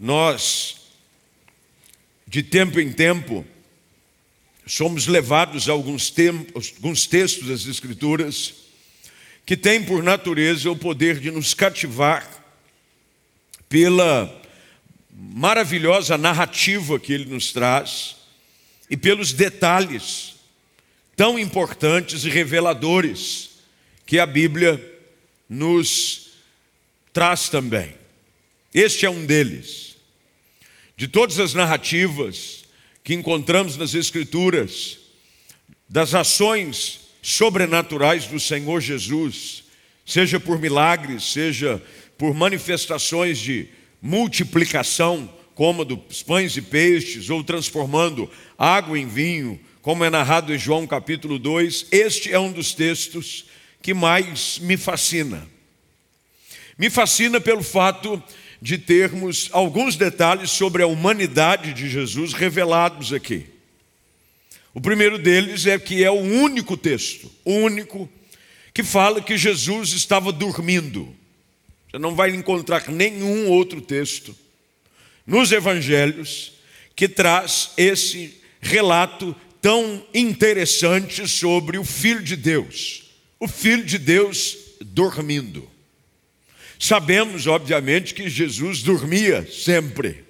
nós, de tempo em tempo, somos levados a alguns, tempos, alguns textos das Escrituras que têm por natureza o poder de nos cativar pela maravilhosa narrativa que ele nos traz e pelos detalhes tão importantes e reveladores que a Bíblia nos traz também. Este é um deles. De todas as narrativas que encontramos nas Escrituras, das ações sobrenaturais do Senhor Jesus, seja por milagres, seja por manifestações de multiplicação, como dos pães e peixes, ou transformando água em vinho, como é narrado em João capítulo 2, este é um dos textos que mais me fascina. Me fascina pelo fato de termos alguns detalhes sobre a humanidade de Jesus revelados aqui. O primeiro deles é que é o único texto, o único, que fala que Jesus estava dormindo. Você não vai encontrar nenhum outro texto nos evangelhos que traz esse relato tão interessante sobre o Filho de Deus. O Filho de Deus dormindo. Sabemos, obviamente, que Jesus dormia sempre.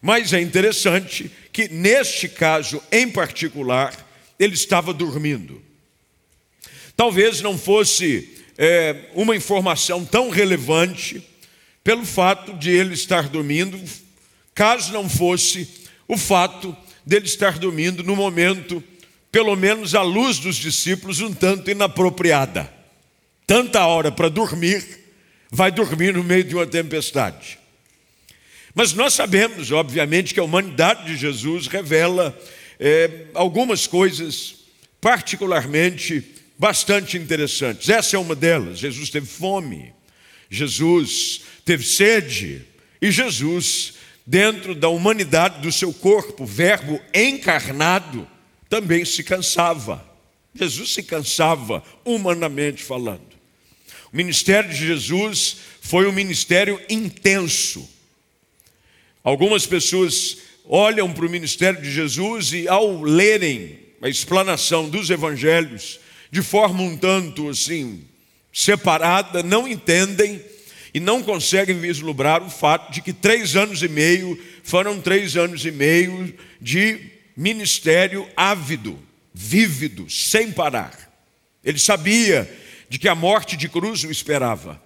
Mas é interessante que, neste caso em particular, ele estava dormindo. Talvez não fosse é, uma informação tão relevante pelo fato de ele estar dormindo, caso não fosse o fato dele estar dormindo no momento, pelo menos à luz dos discípulos, um tanto inapropriada. Tanta hora para dormir, vai dormir no meio de uma tempestade. Mas nós sabemos, obviamente, que a humanidade de Jesus revela é, algumas coisas particularmente bastante interessantes. Essa é uma delas. Jesus teve fome, Jesus teve sede, e Jesus, dentro da humanidade do seu corpo, verbo encarnado, também se cansava. Jesus se cansava, humanamente falando. O ministério de Jesus foi um ministério intenso. Algumas pessoas olham para o ministério de Jesus e, ao lerem a explanação dos evangelhos, de forma um tanto assim, separada, não entendem e não conseguem vislumbrar o fato de que três anos e meio foram três anos e meio de ministério ávido, vívido, sem parar. Ele sabia de que a morte de cruz o esperava.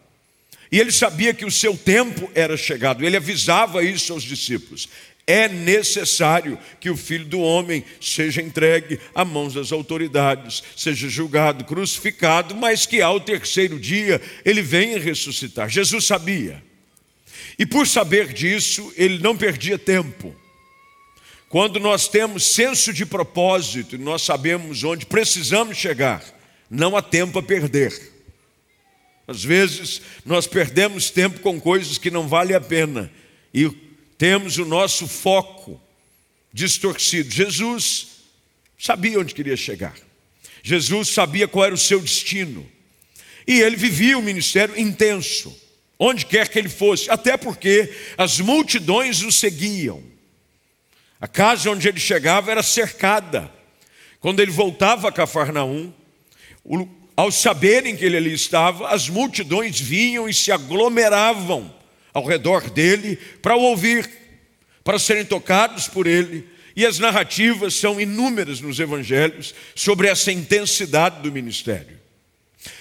E ele sabia que o seu tempo era chegado, ele avisava isso aos discípulos. É necessário que o filho do homem seja entregue a mãos das autoridades, seja julgado, crucificado, mas que ao terceiro dia ele venha ressuscitar. Jesus sabia. E por saber disso, ele não perdia tempo. Quando nós temos senso de propósito, nós sabemos onde precisamos chegar, não há tempo a perder. Às vezes nós perdemos tempo com coisas que não valem a pena e temos o nosso foco distorcido. Jesus sabia onde queria chegar. Jesus sabia qual era o seu destino. E ele vivia um ministério intenso, onde quer que ele fosse, até porque as multidões o seguiam. A casa onde ele chegava era cercada. Quando ele voltava a Cafarnaum, ao saberem que ele ali estava, as multidões vinham e se aglomeravam ao redor dele para o ouvir, para serem tocados por ele. E as narrativas são inúmeras nos evangelhos sobre essa intensidade do ministério.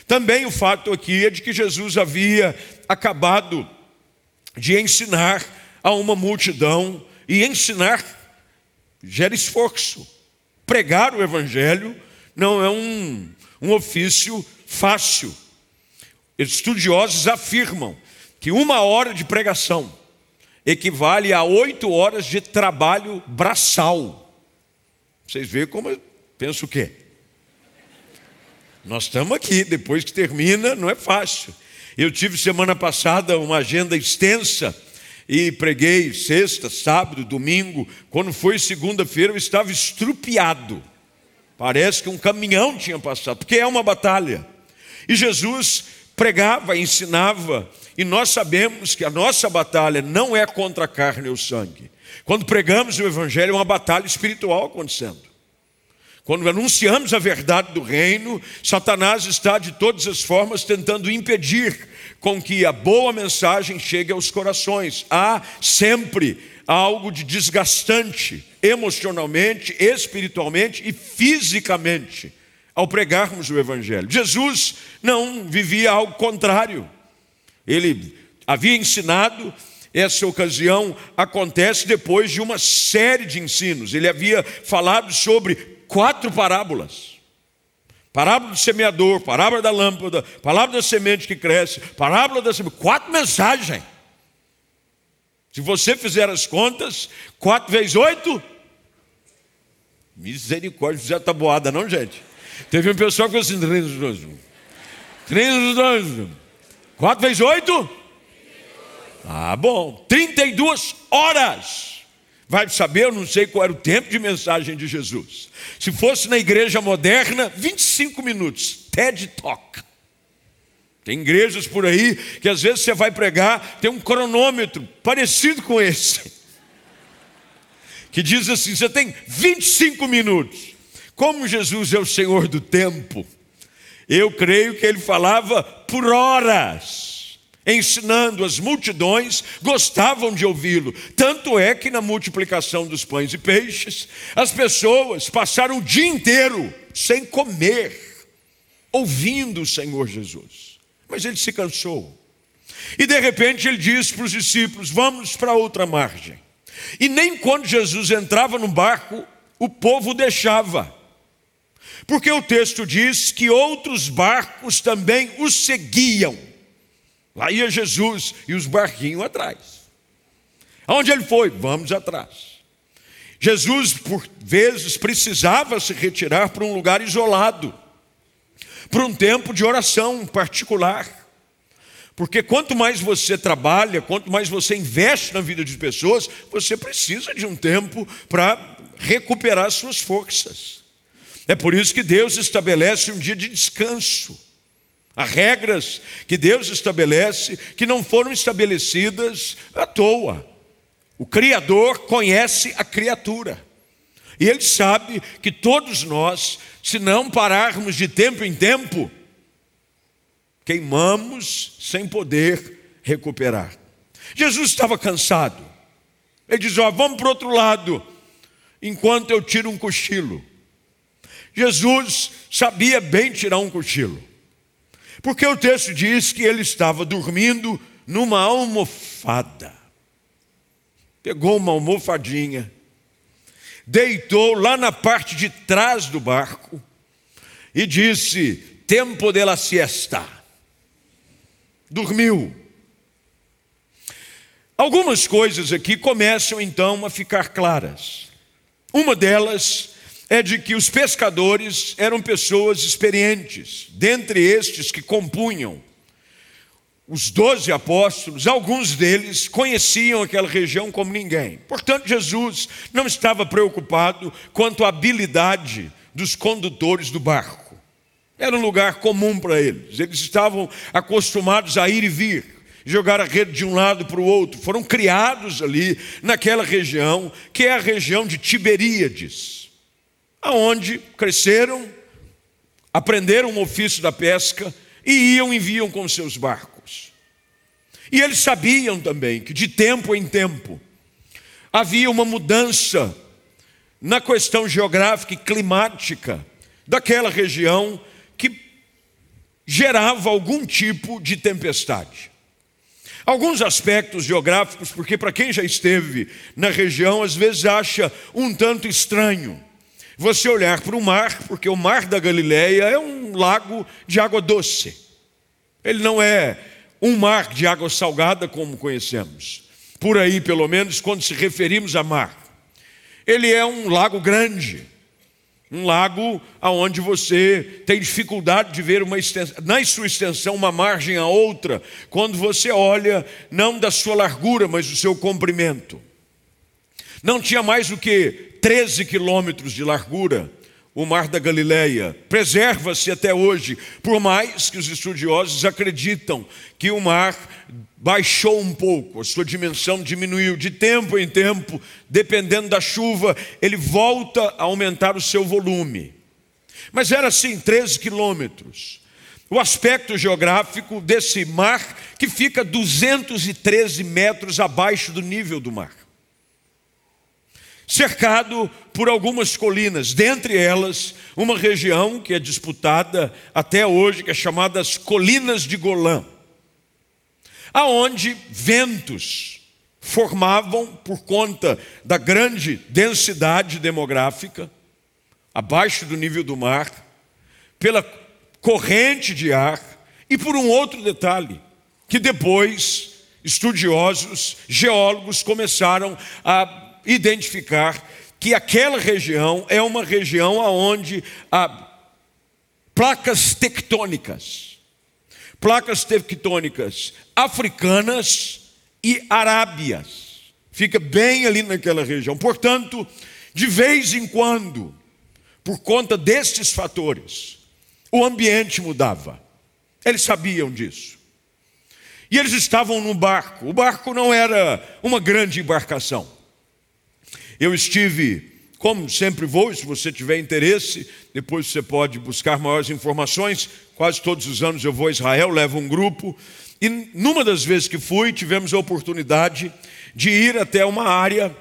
Também o fato aqui é de que Jesus havia acabado de ensinar a uma multidão, e ensinar gera esforço. Pregar o evangelho não é um, um ofício fácil. Estudiosos afirmam que uma hora de pregação equivale a oito horas de trabalho braçal. Vocês veem como eu penso o quê? Nós estamos aqui, depois que termina, não é fácil. Eu tive semana passada uma agenda extensa e preguei sexta, sábado, domingo. Quando foi segunda-feira, eu estava estrupiado. Parece que um caminhão tinha passado, porque é uma batalha. E Jesus pregava, ensinava, E nós sabemos que a nossa batalha não é contra a carne ou sangue. Quando pregamos o Evangelho, é uma batalha espiritual acontecendo. Quando anunciamos a verdade do reino, Satanás está de todas as formas tentando impedir com que a boa mensagem chegue aos corações. Há sempre algo de desgastante, emocionalmente, espiritualmente e fisicamente, ao pregarmos o Evangelho. Jesus não vivia algo contrário. Ele havia ensinado, essa ocasião acontece depois de uma série de ensinos. Ele havia falado sobre quatro parábolas. Parábola do semeador, parábola da lâmpada, parábola da semente que cresce, parábola da semente, quatro mensagens. Se você fizer as contas, quatro vezes oito, misericórdia, já está boada, não, gente? Teve um pessoal que falou assim: 32. 4 vezes 8? Ah, bom. 32 horas. Vai saber, eu não sei qual era o tempo de mensagem de Jesus. Se fosse na igreja moderna, 25 minutos. TED Talk. Tem igrejas por aí que às vezes você vai pregar, tem um cronômetro parecido com esse. Que diz assim: você tem 25 minutos. Como Jesus é o Senhor do tempo, eu creio que ele falava por horas, ensinando as multidões, gostavam de ouvi-lo. Tanto é que na multiplicação dos pães e peixes, as pessoas passaram o dia inteiro sem comer, ouvindo o Senhor Jesus. Mas ele se cansou. E de repente ele disse para os discípulos: Vamos para outra margem. E nem quando Jesus entrava no barco, o povo deixava. Porque o texto diz que outros barcos também os seguiam. Lá ia Jesus e os barquinhos atrás. Aonde ele foi? Vamos atrás. Jesus, por vezes, precisava se retirar para um lugar isolado, para um tempo de oração particular. Porque quanto mais você trabalha, quanto mais você investe na vida de pessoas, você precisa de um tempo para recuperar suas forças. É por isso que Deus estabelece um dia de descanso. Há regras que Deus estabelece que não foram estabelecidas à toa. O Criador conhece a criatura. E Ele sabe que todos nós, se não pararmos de tempo em tempo, queimamos sem poder recuperar. Jesus estava cansado. Ele diz: Ó, vamos para o outro lado, enquanto eu tiro um cochilo. Jesus sabia bem tirar um cochilo, porque o texto diz que ele estava dormindo numa almofada. Pegou uma almofadinha, deitou lá na parte de trás do barco e disse: Tempo dela siesta. Dormiu. Algumas coisas aqui começam então a ficar claras. Uma delas é de que os pescadores eram pessoas experientes, dentre estes que compunham os doze apóstolos, alguns deles conheciam aquela região como ninguém. Portanto, Jesus não estava preocupado quanto à habilidade dos condutores do barco. Era um lugar comum para eles. Eles estavam acostumados a ir e vir, jogar a rede de um lado para o outro. Foram criados ali naquela região, que é a região de Tiberíades aonde cresceram, aprenderam o ofício da pesca e iam e vinham com seus barcos. E eles sabiam também que de tempo em tempo havia uma mudança na questão geográfica e climática daquela região que gerava algum tipo de tempestade. Alguns aspectos geográficos, porque para quem já esteve na região, às vezes acha um tanto estranho você olhar para o mar, porque o mar da Galileia é um lago de água doce. Ele não é um mar de água salgada como conhecemos. Por aí, pelo menos, quando se referimos a mar. Ele é um lago grande, um lago aonde você tem dificuldade de ver uma extensão, na sua extensão uma margem a outra, quando você olha não da sua largura, mas do seu comprimento. Não tinha mais do que 13 quilômetros de largura o Mar da Galileia. Preserva-se até hoje, por mais que os estudiosos acreditam que o mar baixou um pouco, a sua dimensão diminuiu de tempo em tempo, dependendo da chuva, ele volta a aumentar o seu volume. Mas era assim, 13 quilômetros. O aspecto geográfico desse mar que fica 213 metros abaixo do nível do mar cercado por algumas colinas, dentre elas uma região que é disputada até hoje, que é chamada as Colinas de Golã, aonde ventos formavam por conta da grande densidade demográfica, abaixo do nível do mar, pela corrente de ar e por um outro detalhe, que depois estudiosos, geólogos começaram a identificar que aquela região é uma região onde há placas tectônicas, placas tectônicas africanas e arábias. Fica bem ali naquela região. Portanto, de vez em quando, por conta destes fatores, o ambiente mudava. Eles sabiam disso. E eles estavam no barco. O barco não era uma grande embarcação. Eu estive, como sempre vou, se você tiver interesse, depois você pode buscar maiores informações. Quase todos os anos eu vou a Israel, levo um grupo. E numa das vezes que fui, tivemos a oportunidade de ir até uma área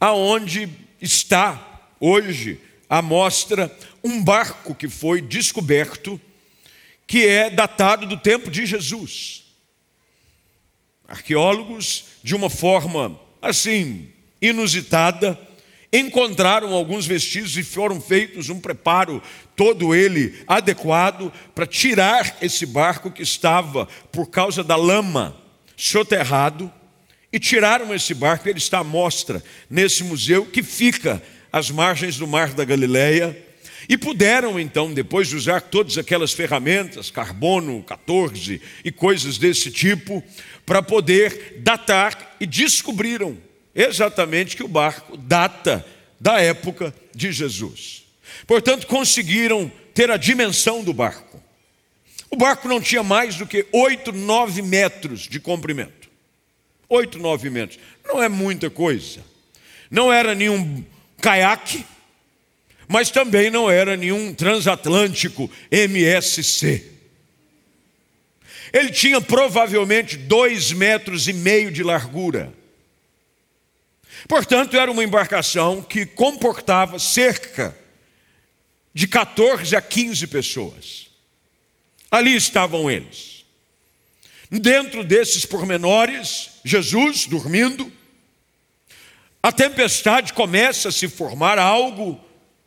aonde está hoje a mostra um barco que foi descoberto, que é datado do tempo de Jesus. Arqueólogos, de uma forma assim, inusitada, encontraram alguns vestígios e foram feitos um preparo todo ele adequado para tirar esse barco que estava por causa da lama soterrado e tiraram esse barco, ele está à mostra nesse museu que fica às margens do Mar da Galileia. E puderam então, depois de usar todas aquelas ferramentas, carbono 14 e coisas desse tipo, para poder datar e descobriram exatamente que o barco data da época de Jesus. Portanto, conseguiram ter a dimensão do barco. O barco não tinha mais do que 8, 9 metros de comprimento. 8, 9 metros. Não é muita coisa. Não era nenhum caiaque, mas também não era nenhum transatlântico MSC. Ele tinha provavelmente dois metros e meio de largura. Portanto, era uma embarcação que comportava cerca de 14 a 15 pessoas. Ali estavam eles. Dentro desses pormenores, Jesus dormindo, a tempestade começa a se formar, algo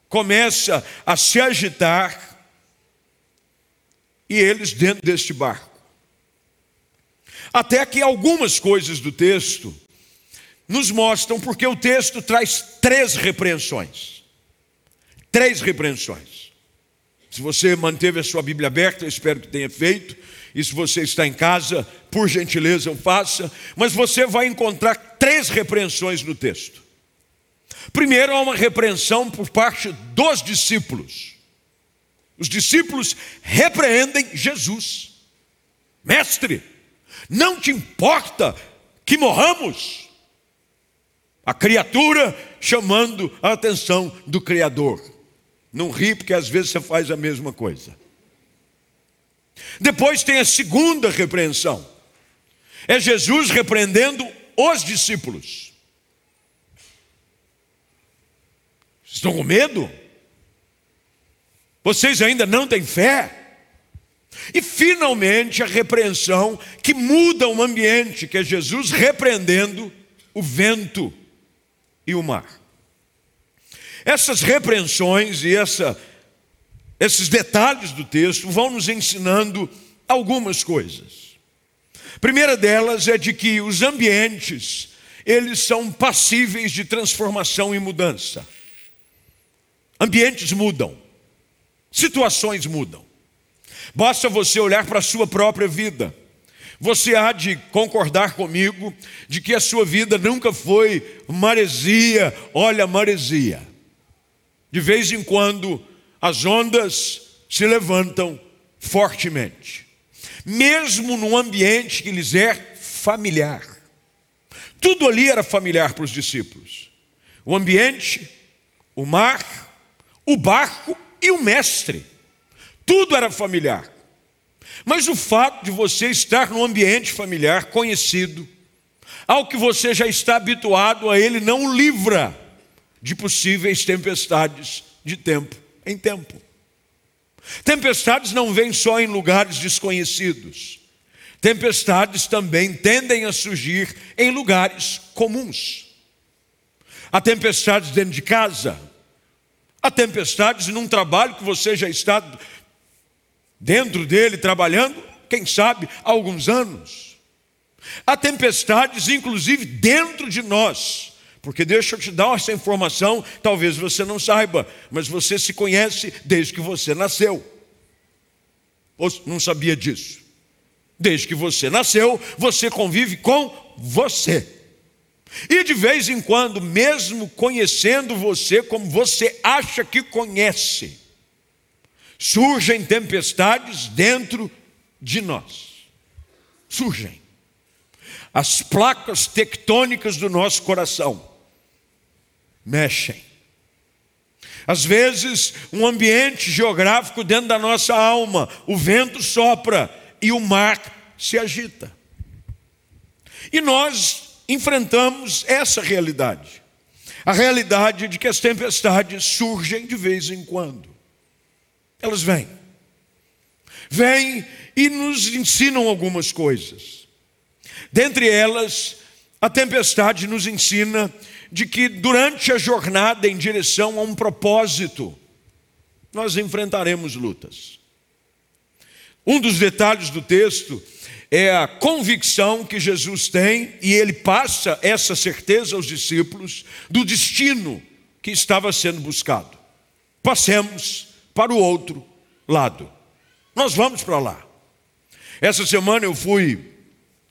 começa a se agitar, e eles dentro deste barco. Até que algumas coisas do texto nos mostram porque o texto traz três repreensões. Três repreensões. Se você manteve a sua Bíblia aberta, eu espero que tenha feito. E se você está em casa, por gentileza, faça. Mas você vai encontrar três repreensões no texto. Primeiro, há uma repreensão por parte dos discípulos. Os discípulos repreendem Jesus. Mestre, não te importa que morramos? A criatura chamando a atenção do Criador. Não ri, porque às vezes você faz a mesma coisa. Depois tem a segunda repreensão. É Jesus repreendendo os discípulos. Estão com medo? Vocês ainda não têm fé? E finalmente a repreensão que muda o ambiente, que é Jesus repreendendo o vento e o mar. Essas repreensões e essa, esses detalhes do texto vão nos ensinando algumas coisas. A primeira delas é de que os ambientes, eles são passíveis de transformação e mudança. Ambientes mudam, situações mudam. Basta você olhar para a sua própria vida. Você há de concordar comigo de que a sua vida nunca foi maresia, olha maresia. De vez em quando as ondas se levantam fortemente, mesmo num ambiente que lhes é familiar. Tudo ali era familiar para os discípulos: o ambiente, o mar, o barco e o mestre. Tudo era familiar. Mas o fato de você estar num ambiente familiar conhecido, ao que você já está habituado a ele, não o livra de possíveis tempestades de tempo em tempo. Tempestades não vêm só em lugares desconhecidos. Tempestades também tendem a surgir em lugares comuns. Há tempestades dentro de casa, há tempestades num trabalho que você já está dentro dele trabalhando, quem sabe, há alguns anos. Há tempestades, inclusive, dentro de nós. Porque deixa eu te dar essa informação, talvez você não saiba, mas você se conhece desde que você nasceu. Ou não sabia disso? Desde que você nasceu, você convive com você. E de vez em quando, mesmo conhecendo você como você acha que conhece, surgem tempestades dentro de nós. Surgem. As placas tectônicas do nosso coração mexem. Às vezes, um ambiente geográfico dentro da nossa alma, o vento sopra e o mar se agita. E nós enfrentamos essa realidade. A realidade de que as tempestades surgem de vez em quando. Elas vêm. Vêm e nos ensinam algumas coisas. Dentre elas, a tempestade nos ensina de que durante a jornada em direção a um propósito, nós enfrentaremos lutas. Um dos detalhes do texto é a convicção que Jesus tem, e ele passa essa certeza aos discípulos, do destino que estava sendo buscado. Passemos para o outro lado. Nós vamos para lá. Essa semana eu fui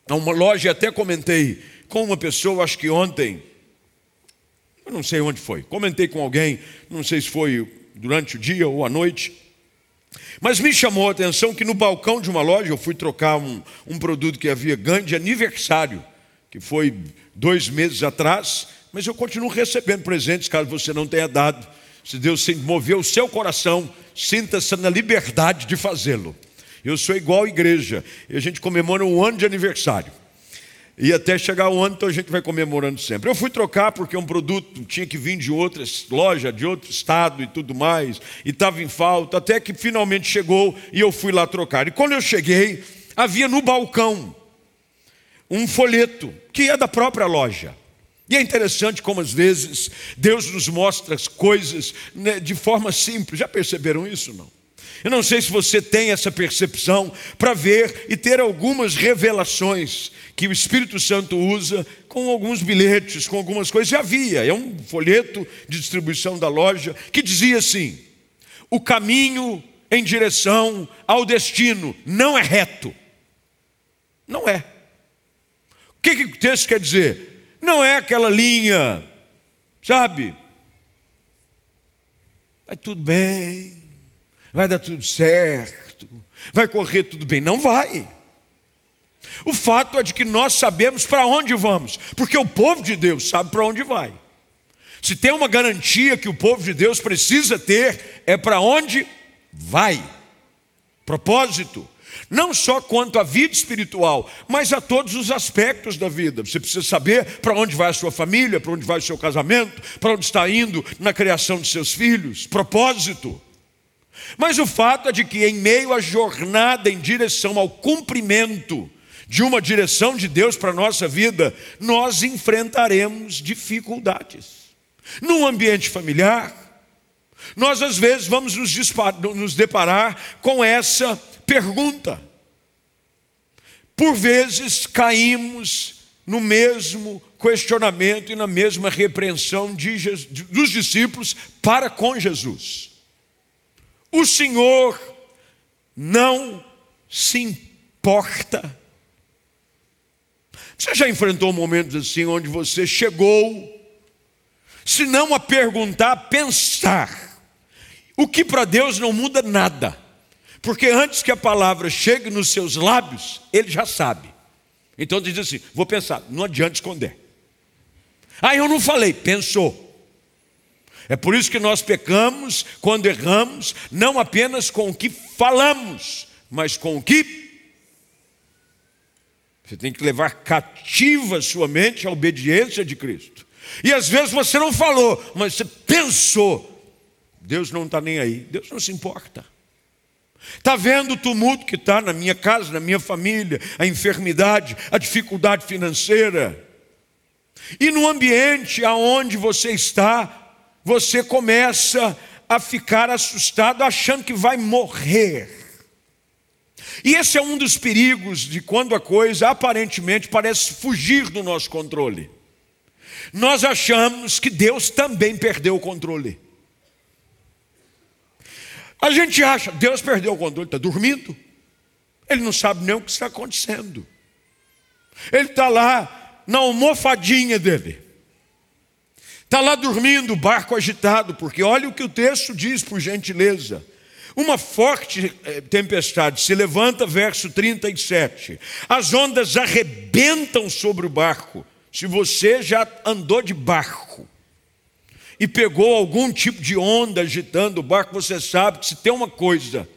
a uma loja e até comentei com uma pessoa, acho que ontem, eu não sei onde foi. Comentei com alguém, não sei se foi durante o dia ou à noite. Mas me chamou a atenção que no balcão de uma loja eu fui trocar um, um produto que havia ganho de aniversário, que foi dois meses atrás, mas eu continuo recebendo presentes caso você não tenha dado. Se Deus moveu o seu coração, sinta-se na liberdade de fazê-lo. Eu sou igual à igreja, e a gente comemora um ano de aniversário. E até chegar o ano, então a gente vai comemorando sempre. Eu fui trocar porque um produto tinha que vir de outra loja, de outro estado e tudo mais, e estava em falta, até que finalmente chegou e eu fui lá trocar. E quando eu cheguei, havia no balcão um folheto, que é da própria loja. E é interessante como às vezes Deus nos mostra as coisas né, de forma simples. Já perceberam isso? Não? Eu não sei se você tem essa percepção para ver e ter algumas revelações que o Espírito Santo usa com alguns bilhetes, com algumas coisas. Já havia, é um folheto de distribuição da loja que dizia assim: o caminho em direção ao destino não é reto. Não é. O que, que o texto quer dizer? Não é aquela linha, sabe? Vai tudo bem vai dar tudo certo, vai correr tudo bem. Não vai. O fato é de que nós sabemos para onde vamos, porque o povo de Deus sabe para onde vai. Se tem uma garantia que o povo de Deus precisa ter, é para onde vai. Propósito. Não só quanto à vida espiritual, mas a todos os aspectos da vida. Você precisa saber para onde vai a sua família, para onde vai o seu casamento, para onde está indo na criação de seus filhos. Propósito. Mas o fato é de que, em meio à jornada em direção ao cumprimento de uma direção de Deus para a nossa vida, nós enfrentaremos dificuldades. Num ambiente familiar, nós às vezes vamos nos deparar com essa pergunta. Por vezes caímos no mesmo questionamento e na mesma repreensão de, dos discípulos para com Jesus. O Senhor não se importa. Você já enfrentou momentos assim onde você chegou, se não a perguntar, a pensar: O que para Deus não muda nada. Porque antes que a palavra chegue nos seus lábios, ele já sabe. Então diz assim: vou pensar, não adianta esconder. Ah, eu não falei, pensou. É por isso que nós pecamos quando erramos, não apenas com o que falamos, mas com o que. Você tem que levar cativa sua mente à obediência de Cristo. E às vezes você não falou, mas você pensou. Deus não está nem aí, Deus não se importa. Está vendo o tumulto que está na minha casa, na minha família, a enfermidade, a dificuldade financeira. E no ambiente aonde você está, você começa a ficar assustado achando que vai morrer. E esse é um dos perigos de quando a coisa aparentemente parece fugir do nosso controle. Nós achamos que Deus também perdeu o controle. A gente acha, Deus perdeu o controle, está dormindo. Ele não sabe nem o que está acontecendo. Ele está lá na almofadinha dele. Está lá dormindo, barco agitado, porque olha o que o texto diz, por gentileza. Uma forte eh, tempestade se levanta, verso 37. As ondas arrebentam sobre o barco. Se você já andou de barco e pegou algum tipo de onda agitando o barco, você sabe que se tem uma coisa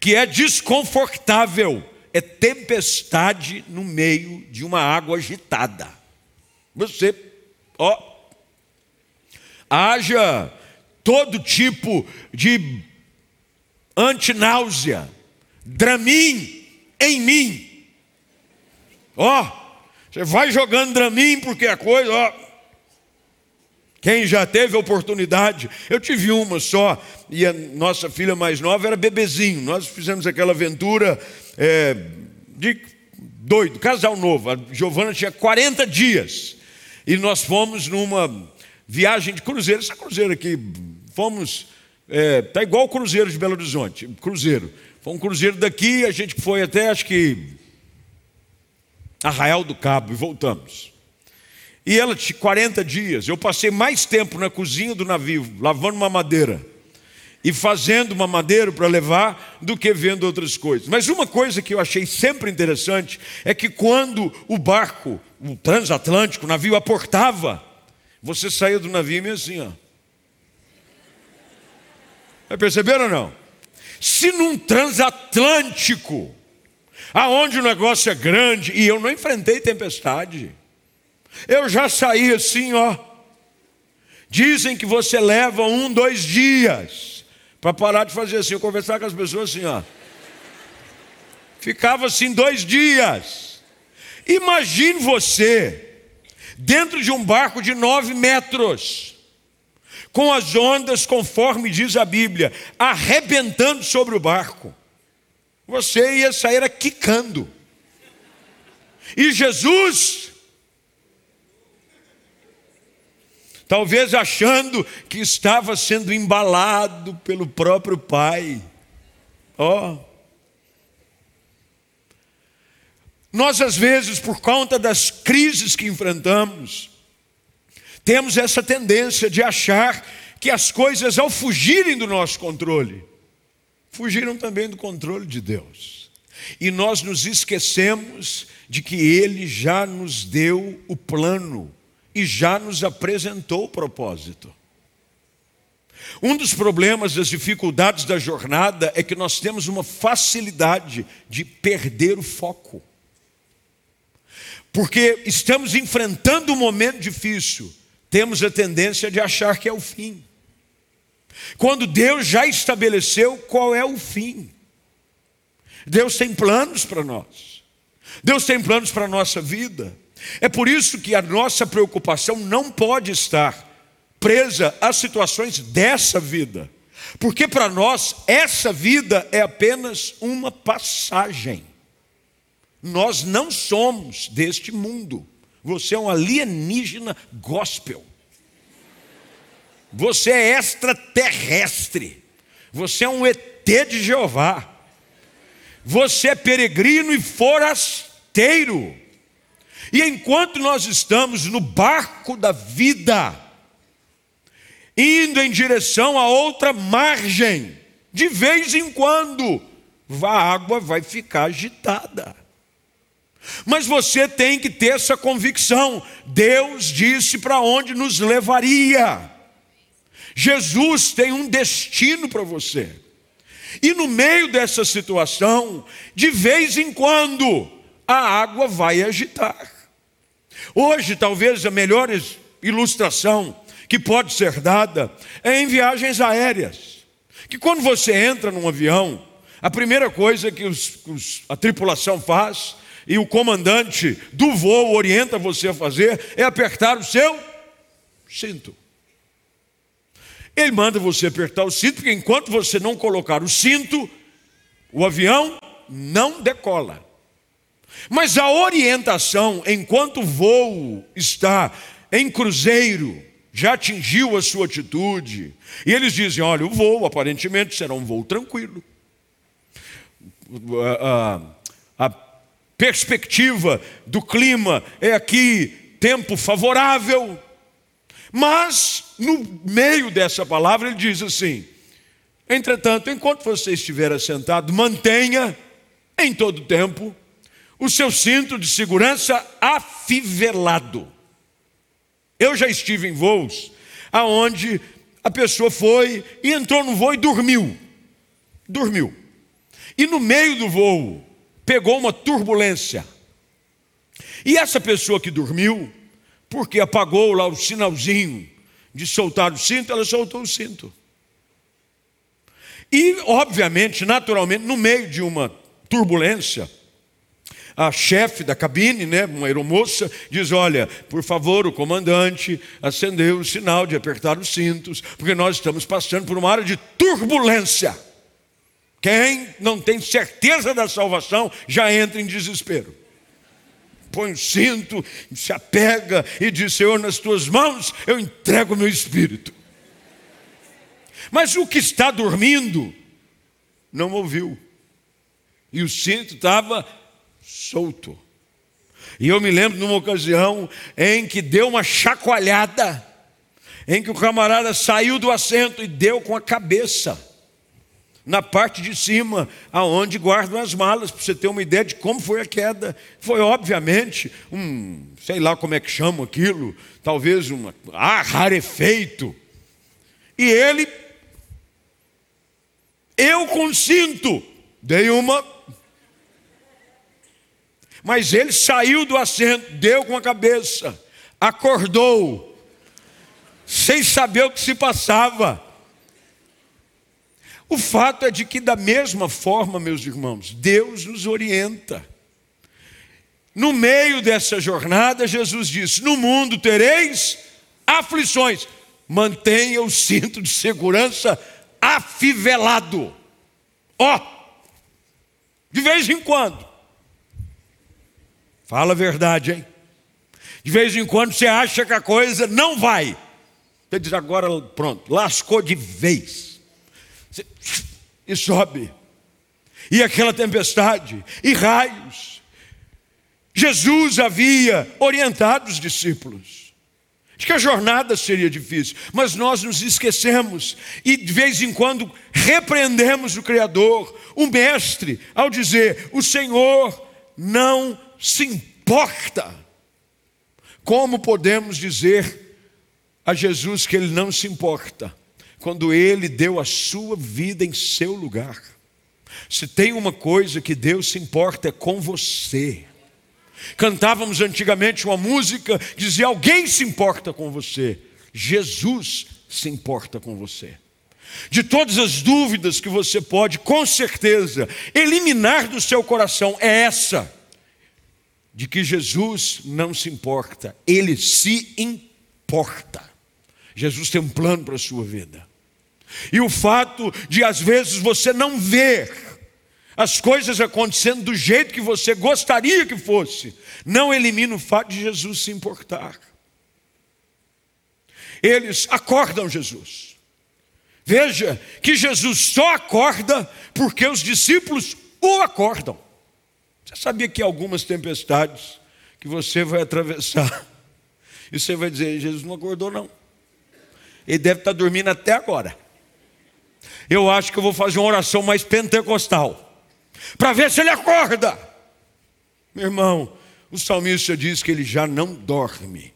que é desconfortável, é tempestade no meio de uma água agitada. Você, ó, haja todo tipo de antináusea, Dramin em mim. Ó, você vai jogando Dramin porque a coisa, ó. Quem já teve oportunidade, eu tive uma só, e a nossa filha mais nova era bebezinho. Nós fizemos aquela aventura é, de doido, casal novo. A Giovana tinha 40 dias. E nós fomos numa viagem de cruzeiro, essa cruzeiro aqui, fomos, é, tá igual o cruzeiro de Belo Horizonte, cruzeiro. Foi um cruzeiro daqui, a gente foi até acho que Arraial do Cabo e voltamos. E ela tinha 40 dias. Eu passei mais tempo na cozinha do navio, lavando uma madeira e fazendo uma madeira para levar do que vendo outras coisas. Mas uma coisa que eu achei sempre interessante é que quando o barco, o transatlântico, o navio aportava, você saiu do navio meio assim, ó. Perceberam ou não? Se num transatlântico, aonde o negócio é grande, e eu não enfrentei tempestade, eu já saí assim, ó. Dizem que você leva um, dois dias para parar de fazer assim, conversar com as pessoas assim, ó. Ficava assim dois dias. Imagine você dentro de um barco de nove metros, com as ondas, conforme diz a Bíblia, arrebentando sobre o barco. Você ia sair quicando. E Jesus, talvez achando que estava sendo embalado pelo próprio Pai. Ó. Oh. Nós, às vezes, por conta das crises que enfrentamos, temos essa tendência de achar que as coisas, ao fugirem do nosso controle, fugiram também do controle de Deus. E nós nos esquecemos de que Ele já nos deu o plano e já nos apresentou o propósito. Um dos problemas, das dificuldades da jornada é que nós temos uma facilidade de perder o foco porque estamos enfrentando um momento difícil, temos a tendência de achar que é o fim. Quando Deus já estabeleceu qual é o fim. Deus tem planos para nós. Deus tem planos para a nossa vida. É por isso que a nossa preocupação não pode estar presa às situações dessa vida. Porque para nós, essa vida é apenas uma passagem. Nós não somos deste mundo. Você é um alienígena gospel. Você é extraterrestre. Você é um ET de Jeová. Você é peregrino e forasteiro. E enquanto nós estamos no barco da vida, indo em direção a outra margem. De vez em quando, a água vai ficar agitada. Mas você tem que ter essa convicção. Deus disse para onde nos levaria. Jesus tem um destino para você. E no meio dessa situação, de vez em quando, a água vai agitar. Hoje, talvez a melhor ilustração que pode ser dada é em viagens aéreas. Que quando você entra num avião, a primeira coisa que os, os, a tripulação faz e o comandante do voo orienta você a fazer é apertar o seu cinto. Ele manda você apertar o cinto, porque enquanto você não colocar o cinto, o avião não decola. Mas a orientação, enquanto o voo está em cruzeiro, já atingiu a sua altitude, e eles dizem: olha, o voo aparentemente será um voo tranquilo. A, a, a perspectiva do clima é aqui tempo favorável, mas no meio dessa palavra ele diz assim: entretanto, enquanto você estiver assentado, mantenha em todo tempo o seu cinto de segurança afivelado. Eu já estive em voos aonde a pessoa foi e entrou no voo e dormiu. Dormiu. E no meio do voo pegou uma turbulência. E essa pessoa que dormiu, porque apagou lá o sinalzinho de soltar o cinto, ela soltou o cinto. E, obviamente, naturalmente, no meio de uma turbulência, a chefe da cabine, né, uma aeromoça, diz: Olha, por favor, o comandante acendeu o sinal de apertar os cintos, porque nós estamos passando por uma área de turbulência. Quem não tem certeza da salvação já entra em desespero. Põe o cinto, se apega e diz: Senhor, nas tuas mãos eu entrego o meu espírito. Mas o que está dormindo não ouviu. E o cinto estava solto. E eu me lembro numa ocasião em que deu uma chacoalhada, em que o camarada saiu do assento e deu com a cabeça na parte de cima, aonde guardam as malas, para você ter uma ideia de como foi a queda. Foi obviamente um, sei lá como é que chama aquilo, talvez um ah, rarefeito. E ele, eu consinto, dei uma mas ele saiu do assento, deu com a cabeça, acordou, sem saber o que se passava. O fato é de que, da mesma forma, meus irmãos, Deus nos orienta. No meio dessa jornada, Jesus disse: No mundo tereis aflições, mantenha o cinto de segurança afivelado. Ó, oh, de vez em quando, Fala a verdade, hein? De vez em quando você acha que a coisa não vai. Você diz agora, pronto, lascou de vez. Você, e sobe. E aquela tempestade, e raios. Jesus havia orientado os discípulos. De que a jornada seria difícil, mas nós nos esquecemos e de vez em quando repreendemos o Criador, o Mestre, ao dizer: O Senhor não se importa. Como podemos dizer a Jesus que ele não se importa, quando ele deu a sua vida em seu lugar? Se tem uma coisa que Deus se importa é com você. Cantávamos antigamente uma música que dizia: Alguém se importa com você. Jesus se importa com você. De todas as dúvidas que você pode, com certeza, eliminar do seu coração é essa de que Jesus não se importa, ele se importa. Jesus tem um plano para a sua vida. E o fato de às vezes você não ver as coisas acontecendo do jeito que você gostaria que fosse, não elimina o fato de Jesus se importar. Eles acordam Jesus. Veja que Jesus só acorda porque os discípulos o acordam. Você sabia que algumas tempestades que você vai atravessar, e você vai dizer, Jesus não acordou, não. Ele deve estar dormindo até agora. Eu acho que eu vou fazer uma oração mais pentecostal, para ver se ele acorda. Meu irmão, o salmista diz que ele já não dorme.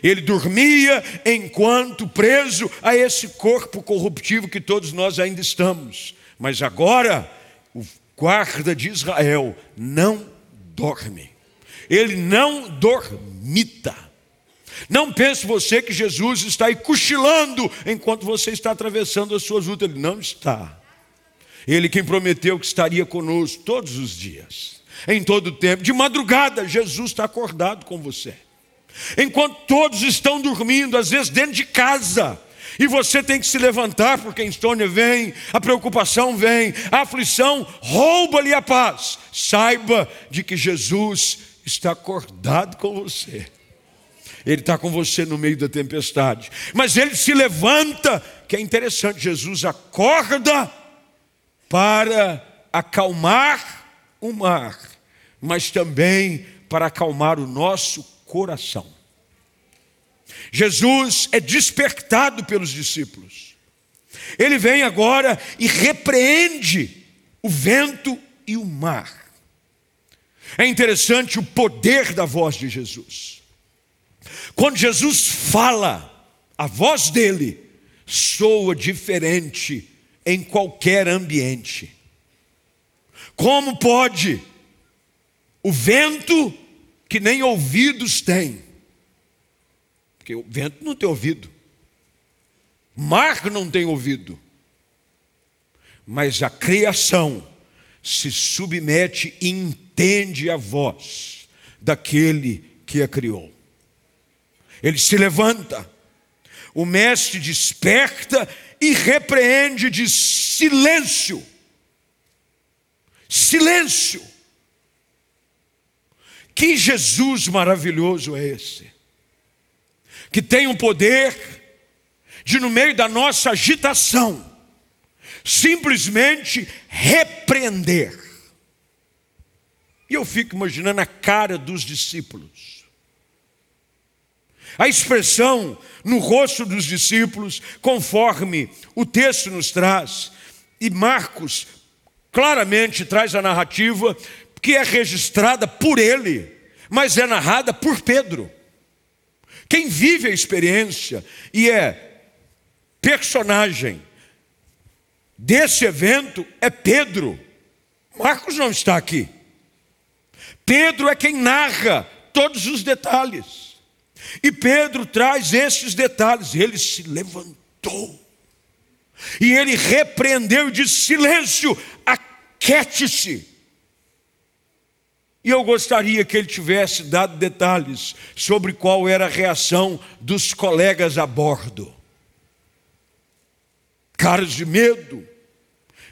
Ele dormia enquanto preso a esse corpo corruptivo que todos nós ainda estamos. Mas agora, guarda de Israel não dorme. Ele não dormita. Não pense você que Jesus está aí cochilando enquanto você está atravessando as suas lutas. Ele não está. Ele quem prometeu que estaria conosco todos os dias, em todo o tempo. De madrugada, Jesus está acordado com você. Enquanto todos estão dormindo, às vezes dentro de casa, e você tem que se levantar, porque a insônia vem, a preocupação vem, a aflição rouba-lhe a paz. Saiba de que Jesus está acordado com você. Ele está com você no meio da tempestade. Mas ele se levanta, que é interessante, Jesus acorda para acalmar o mar, mas também para acalmar o nosso coração. Jesus é despertado pelos discípulos. Ele vem agora e repreende o vento e o mar. É interessante o poder da voz de Jesus. Quando Jesus fala, a voz dele soa diferente em qualquer ambiente. Como pode o vento que nem ouvidos tem. Porque o vento não tem ouvido. Mar não tem ouvido. Mas a criação se submete e entende a voz daquele que a criou. Ele se levanta, o mestre desperta e repreende de silêncio. Silêncio. Que Jesus maravilhoso é esse? Que tem o poder de, no meio da nossa agitação, simplesmente repreender. E eu fico imaginando a cara dos discípulos. A expressão no rosto dos discípulos, conforme o texto nos traz, e Marcos claramente traz a narrativa que é registrada por ele, mas é narrada por Pedro. Quem vive a experiência e é personagem desse evento é Pedro. Marcos não está aqui. Pedro é quem narra todos os detalhes. E Pedro traz esses detalhes. Ele se levantou. E ele repreendeu e disse: silêncio, aquete-se. E eu gostaria que ele tivesse dado detalhes sobre qual era a reação dos colegas a bordo. Caras de medo,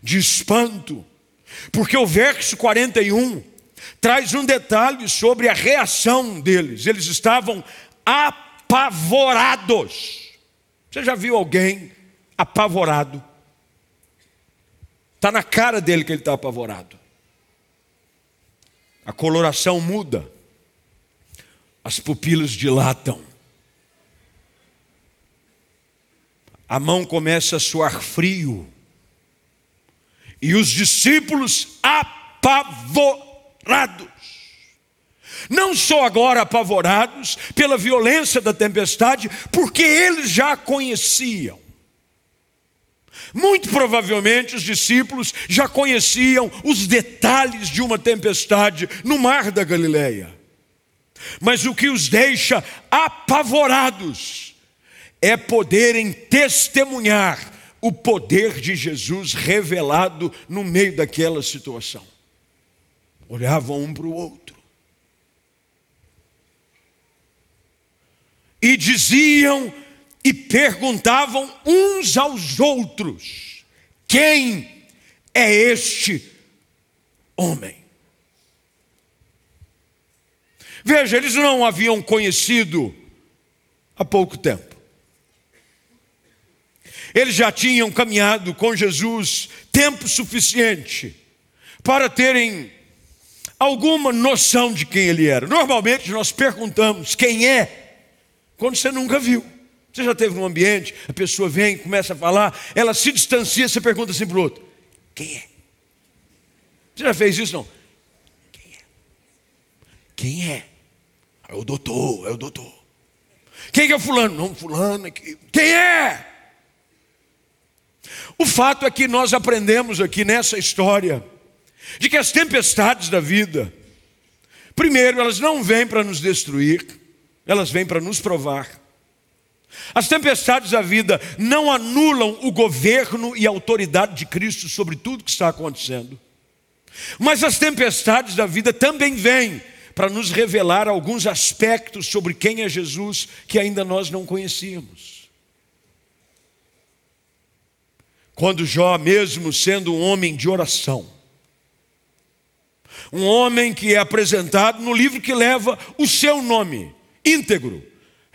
de espanto, porque o verso 41 traz um detalhe sobre a reação deles. Eles estavam apavorados. Você já viu alguém apavorado? Está na cara dele que ele está apavorado a coloração muda, as pupilas dilatam, a mão começa a suar frio, e os discípulos apavorados, não só agora apavorados pela violência da tempestade, porque eles já a conheciam. Muito provavelmente os discípulos já conheciam os detalhes de uma tempestade no mar da Galileia. Mas o que os deixa apavorados é poderem testemunhar o poder de Jesus revelado no meio daquela situação. Olhavam um para o outro e diziam e perguntavam uns aos outros: Quem é este homem? Veja, eles não haviam conhecido há pouco tempo. Eles já tinham caminhado com Jesus tempo suficiente para terem alguma noção de quem ele era. Normalmente nós perguntamos quem é quando você nunca viu. Você já teve num ambiente, a pessoa vem, começa a falar, ela se distancia, você pergunta assim para o outro: quem é? Você já fez isso? Não. Quem é? Quem é? É o doutor, é o doutor. Quem é o fulano? Não, fulano aqui. Quem é? O fato é que nós aprendemos aqui nessa história de que as tempestades da vida, primeiro, elas não vêm para nos destruir, elas vêm para nos provar. As tempestades da vida não anulam o governo e a autoridade de Cristo sobre tudo que está acontecendo. Mas as tempestades da vida também vêm para nos revelar alguns aspectos sobre quem é Jesus que ainda nós não conhecíamos. Quando Jó, mesmo sendo um homem de oração, um homem que é apresentado no livro que leva o seu nome, íntegro,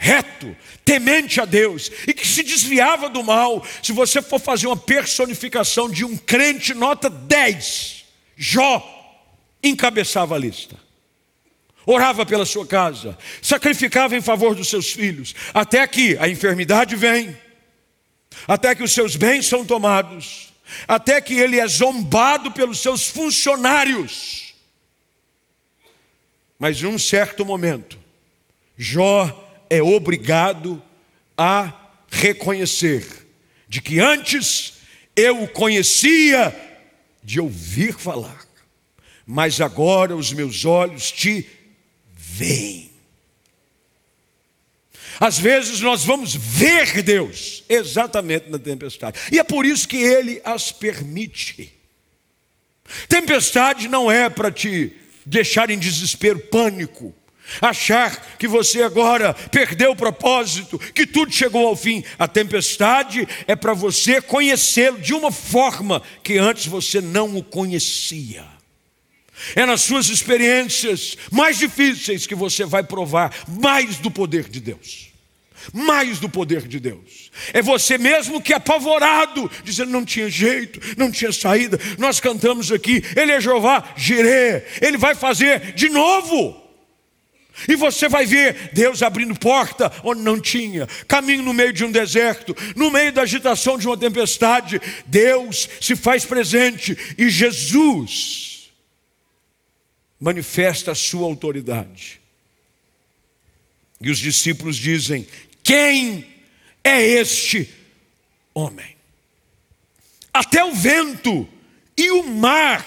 reto, temente a Deus e que se desviava do mal. Se você for fazer uma personificação de um crente, nota 10, Jó encabeçava a lista. Orava pela sua casa, sacrificava em favor dos seus filhos, até que a enfermidade vem, até que os seus bens são tomados, até que ele é zombado pelos seus funcionários. Mas em um certo momento, Jó é obrigado a reconhecer de que antes eu o conhecia de ouvir falar, mas agora os meus olhos te veem. Às vezes nós vamos ver Deus exatamente na tempestade, e é por isso que Ele as permite. Tempestade não é para te deixar em desespero, pânico achar que você agora perdeu o propósito, que tudo chegou ao fim. A tempestade é para você conhecê-lo de uma forma que antes você não o conhecia. É nas suas experiências mais difíceis que você vai provar mais do poder de Deus. Mais do poder de Deus. É você mesmo que é apavorado, dizendo não tinha jeito, não tinha saída. Nós cantamos aqui, Ele é Jeová, girê, Ele vai fazer de novo. E você vai ver Deus abrindo porta onde não tinha, caminho no meio de um deserto, no meio da agitação de uma tempestade, Deus se faz presente e Jesus manifesta a sua autoridade. E os discípulos dizem: Quem é este homem? Até o vento e o mar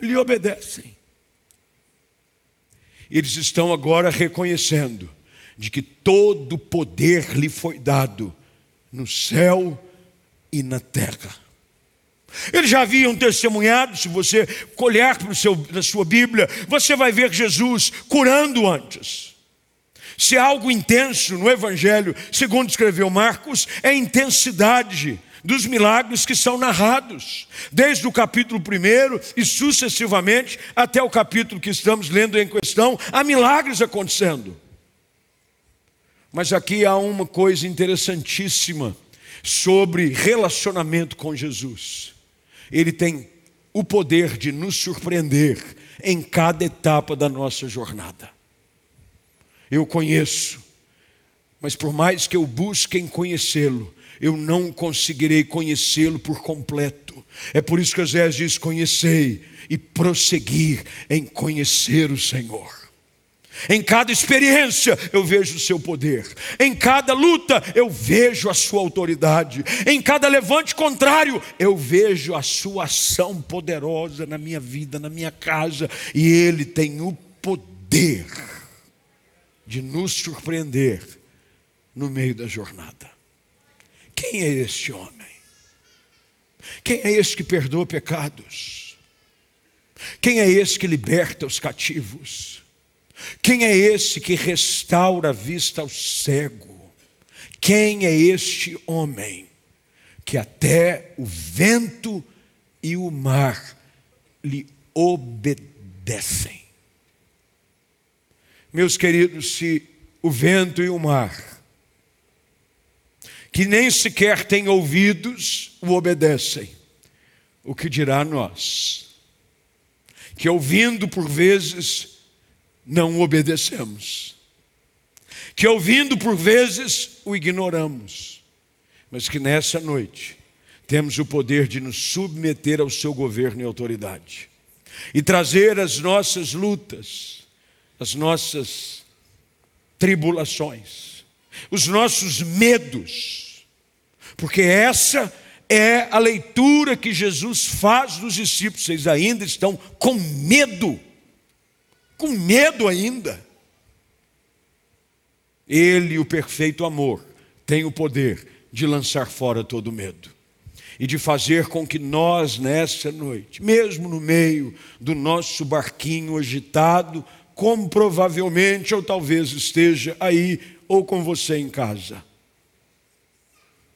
lhe obedecem. Eles estão agora reconhecendo de que todo poder lhe foi dado no céu e na terra. Eles já haviam testemunhado, se você olhar para o na sua Bíblia, você vai ver Jesus curando antes. Se há algo intenso no Evangelho, segundo escreveu Marcos, é intensidade dos milagres que são narrados, desde o capítulo 1 e sucessivamente até o capítulo que estamos lendo em questão, há milagres acontecendo. Mas aqui há uma coisa interessantíssima sobre relacionamento com Jesus. Ele tem o poder de nos surpreender em cada etapa da nossa jornada. Eu conheço, mas por mais que eu busque em conhecê-lo, eu não conseguirei conhecê-lo por completo. É por isso que Osés diz: conhecei e prosseguir em conhecer o Senhor. Em cada experiência eu vejo o seu poder, em cada luta eu vejo a sua autoridade, em cada levante contrário eu vejo a sua ação poderosa na minha vida, na minha casa, e Ele tem o poder de nos surpreender no meio da jornada. Quem é este homem? Quem é esse que perdoa pecados? Quem é esse que liberta os cativos? Quem é esse que restaura a vista ao cego? Quem é este homem que até o vento e o mar lhe obedecem? Meus queridos, se o vento e o mar que nem sequer têm ouvidos, o obedecem. O que dirá nós? Que ouvindo por vezes, não obedecemos. que ouvindo por vezes o ignoramos, mas que nessa noite temos o poder de nos submeter ao seu governo e autoridade e trazer as nossas lutas, as nossas tribulações, os nossos medos, porque essa é a leitura que Jesus faz dos discípulos. Vocês ainda estão com medo, com medo ainda. Ele, o perfeito amor, tem o poder de lançar fora todo medo e de fazer com que nós, nessa noite, mesmo no meio do nosso barquinho agitado, como provavelmente ou talvez esteja aí ou com você em casa,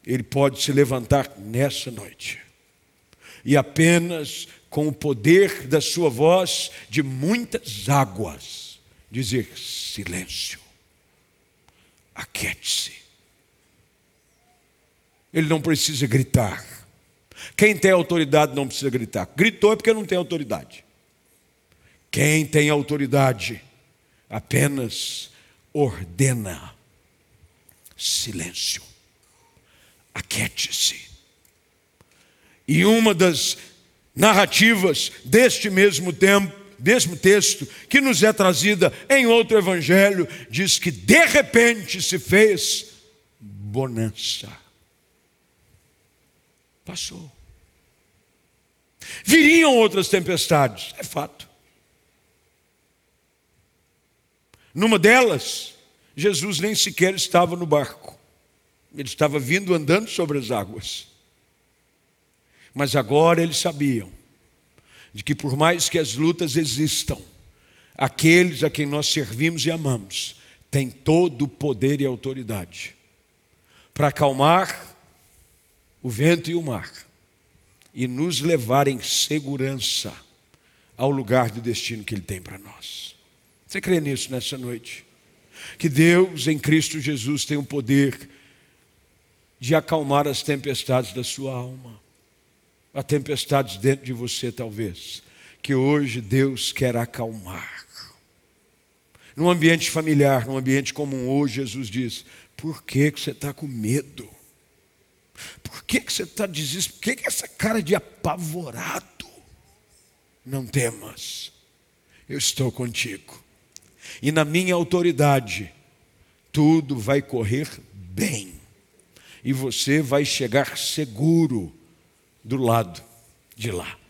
ele pode se levantar nessa noite e apenas com o poder da sua voz de muitas águas dizer: silêncio, aquiete-se. Ele não precisa gritar. Quem tem autoridade não precisa gritar. Gritou é porque não tem autoridade. Quem tem autoridade apenas ordena silêncio. Aquiete-se. E uma das narrativas deste mesmo tempo, mesmo texto, que nos é trazida em outro evangelho, diz que de repente se fez bonança. Passou. Viriam outras tempestades, é fato. Numa delas, Jesus nem sequer estava no barco. Ele estava vindo andando sobre as águas. Mas agora eles sabiam de que, por mais que as lutas existam, aqueles a quem nós servimos e amamos têm todo o poder e autoridade para acalmar o vento e o mar e nos levar em segurança ao lugar do destino que Ele tem para nós. Você crê nisso nessa noite? Que Deus em Cristo Jesus tem o poder de acalmar as tempestades da sua alma. Há tempestades dentro de você, talvez, que hoje Deus quer acalmar. Num ambiente familiar, num ambiente comum, hoje Jesus diz: por que, que você está com medo? Por que, que você está desesperado? Por que, que essa cara de apavorado? Não temas, eu estou contigo. E na minha autoridade, tudo vai correr bem. E você vai chegar seguro do lado de lá.